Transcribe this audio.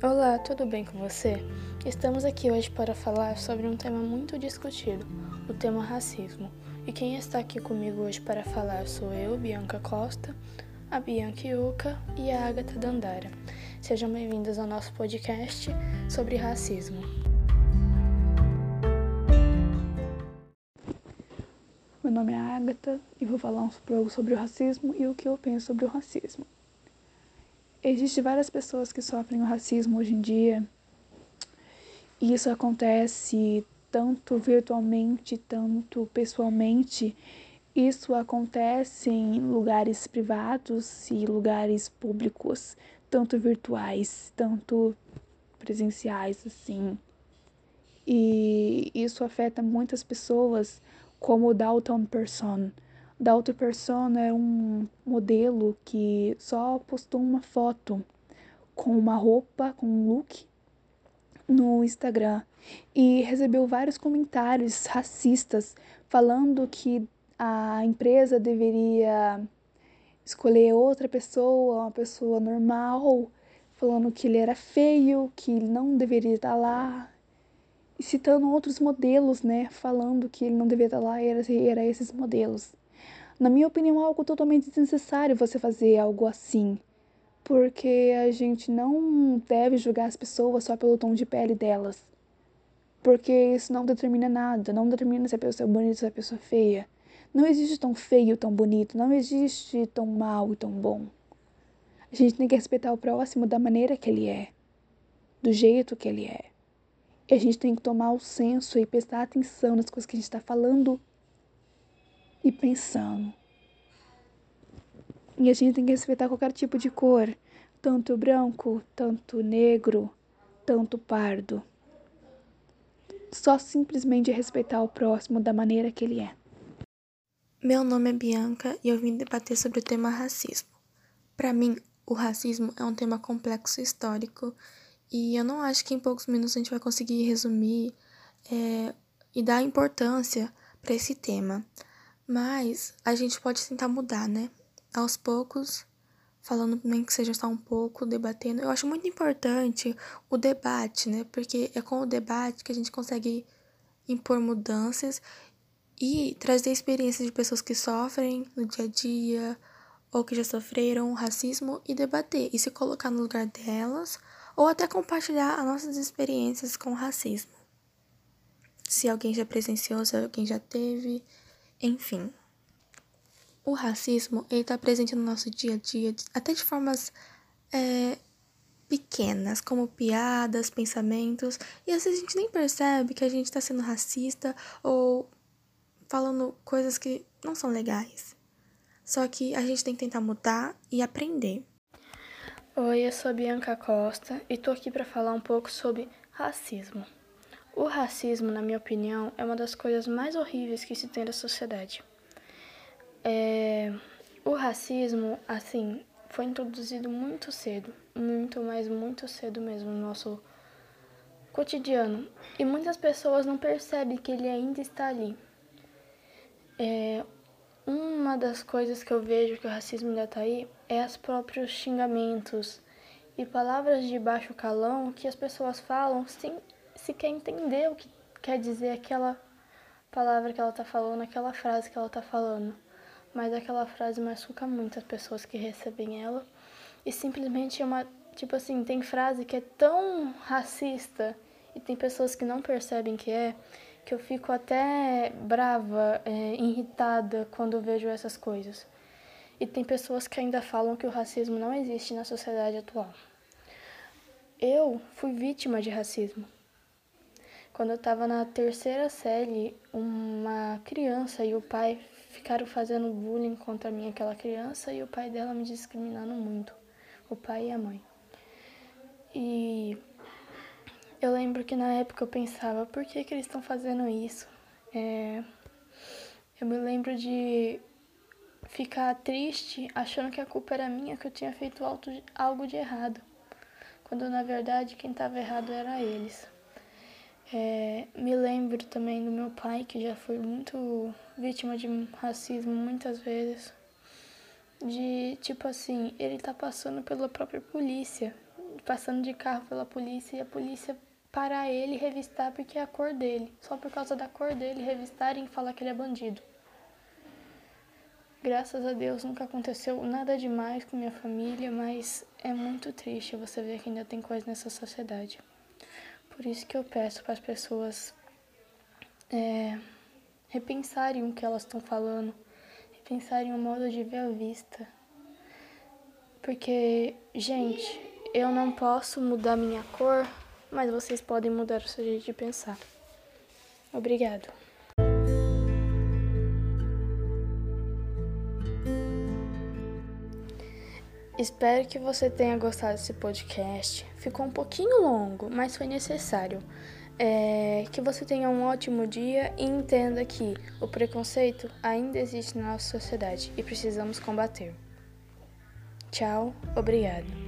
Olá, tudo bem com você? Estamos aqui hoje para falar sobre um tema muito discutido, o tema racismo. E quem está aqui comigo hoje para falar sou eu, Bianca Costa, a Bianca Yuka e a Agatha Dandara. Sejam bem-vindos ao nosso podcast sobre racismo. Meu nome é Agatha e vou falar um pouco sobre o racismo e o que eu penso sobre o racismo. Existem várias pessoas que sofrem o racismo hoje em dia. E isso acontece tanto virtualmente, tanto pessoalmente. Isso acontece em lugares privados e lugares públicos, tanto virtuais, tanto presenciais, assim. E isso afeta muitas pessoas, como o Dalton Person da outra persona é um modelo que só postou uma foto com uma roupa, com um look no Instagram e recebeu vários comentários racistas falando que a empresa deveria escolher outra pessoa, uma pessoa normal, falando que ele era feio, que ele não deveria estar lá, e citando outros modelos, né, falando que ele não deveria estar lá, era, era esses modelos. Na minha opinião, é algo totalmente desnecessário você fazer algo assim. Porque a gente não deve julgar as pessoas só pelo tom de pele delas. Porque isso não determina nada, não determina se a pessoa é bonita ou se a pessoa é feia. Não existe tão feio, tão bonito, não existe tão mal e tão bom. A gente tem que respeitar o próximo da maneira que ele é, do jeito que ele é. E a gente tem que tomar o senso e prestar atenção nas coisas que a gente está falando e pensando. E a gente tem que respeitar qualquer tipo de cor, tanto branco, tanto negro, tanto pardo. Só simplesmente respeitar o próximo da maneira que ele é. Meu nome é Bianca e eu vim debater sobre o tema racismo. Para mim, o racismo é um tema complexo histórico e eu não acho que em poucos minutos a gente vai conseguir resumir é, e dar importância para esse tema. Mas a gente pode tentar mudar, né? Aos poucos, falando nem que seja só um pouco, debatendo. Eu acho muito importante o debate, né? Porque é com o debate que a gente consegue impor mudanças e trazer experiências de pessoas que sofrem no dia a dia ou que já sofreram racismo e debater e se colocar no lugar delas ou até compartilhar as nossas experiências com racismo. Se alguém já presenciou, se alguém já teve, enfim, o racismo ele está presente no nosso dia a dia, até de formas é, pequenas, como piadas, pensamentos, e às vezes a gente nem percebe que a gente está sendo racista ou falando coisas que não são legais. Só que a gente tem que tentar mudar e aprender. Oi, eu sou Bianca Costa e tô aqui para falar um pouco sobre racismo. O racismo, na minha opinião, é uma das coisas mais horríveis que se tem na sociedade. É... O racismo, assim, foi introduzido muito cedo, muito, mas muito cedo mesmo no nosso cotidiano. E muitas pessoas não percebem que ele ainda está ali. É... Uma das coisas que eu vejo que o racismo ainda está aí é os próprios xingamentos e palavras de baixo calão que as pessoas falam sem se quer entender o que quer dizer aquela palavra que ela tá falando, aquela frase que ela tá falando. Mas aquela frase machuca muito as pessoas que recebem ela. E simplesmente é uma. Tipo assim, tem frase que é tão racista e tem pessoas que não percebem que é, que eu fico até brava, é, irritada quando vejo essas coisas. E tem pessoas que ainda falam que o racismo não existe na sociedade atual. Eu fui vítima de racismo. Quando eu estava na terceira série, uma criança e o pai ficaram fazendo bullying contra mim, aquela criança, e o pai dela me discriminando muito, o pai e a mãe. E eu lembro que na época eu pensava, por que, que eles estão fazendo isso? É, eu me lembro de ficar triste achando que a culpa era minha, que eu tinha feito algo de errado, quando na verdade quem estava errado era eles. É, me lembro também do meu pai, que já foi muito vítima de racismo muitas vezes. De tipo assim, ele tá passando pela própria polícia, passando de carro pela polícia e a polícia parar ele e revistar porque é a cor dele. Só por causa da cor dele revistarem e falar que ele é bandido. Graças a Deus nunca aconteceu nada demais com minha família, mas é muito triste você ver que ainda tem coisa nessa sociedade. Por isso que eu peço para as pessoas é, repensarem o que elas estão falando, repensarem o modo de ver a vista. Porque, gente, eu não posso mudar minha cor, mas vocês podem mudar o seu jeito de pensar. Obrigado. Espero que você tenha gostado desse podcast. Ficou um pouquinho longo, mas foi necessário. É, que você tenha um ótimo dia e entenda que o preconceito ainda existe na nossa sociedade e precisamos combater. Tchau, obrigado.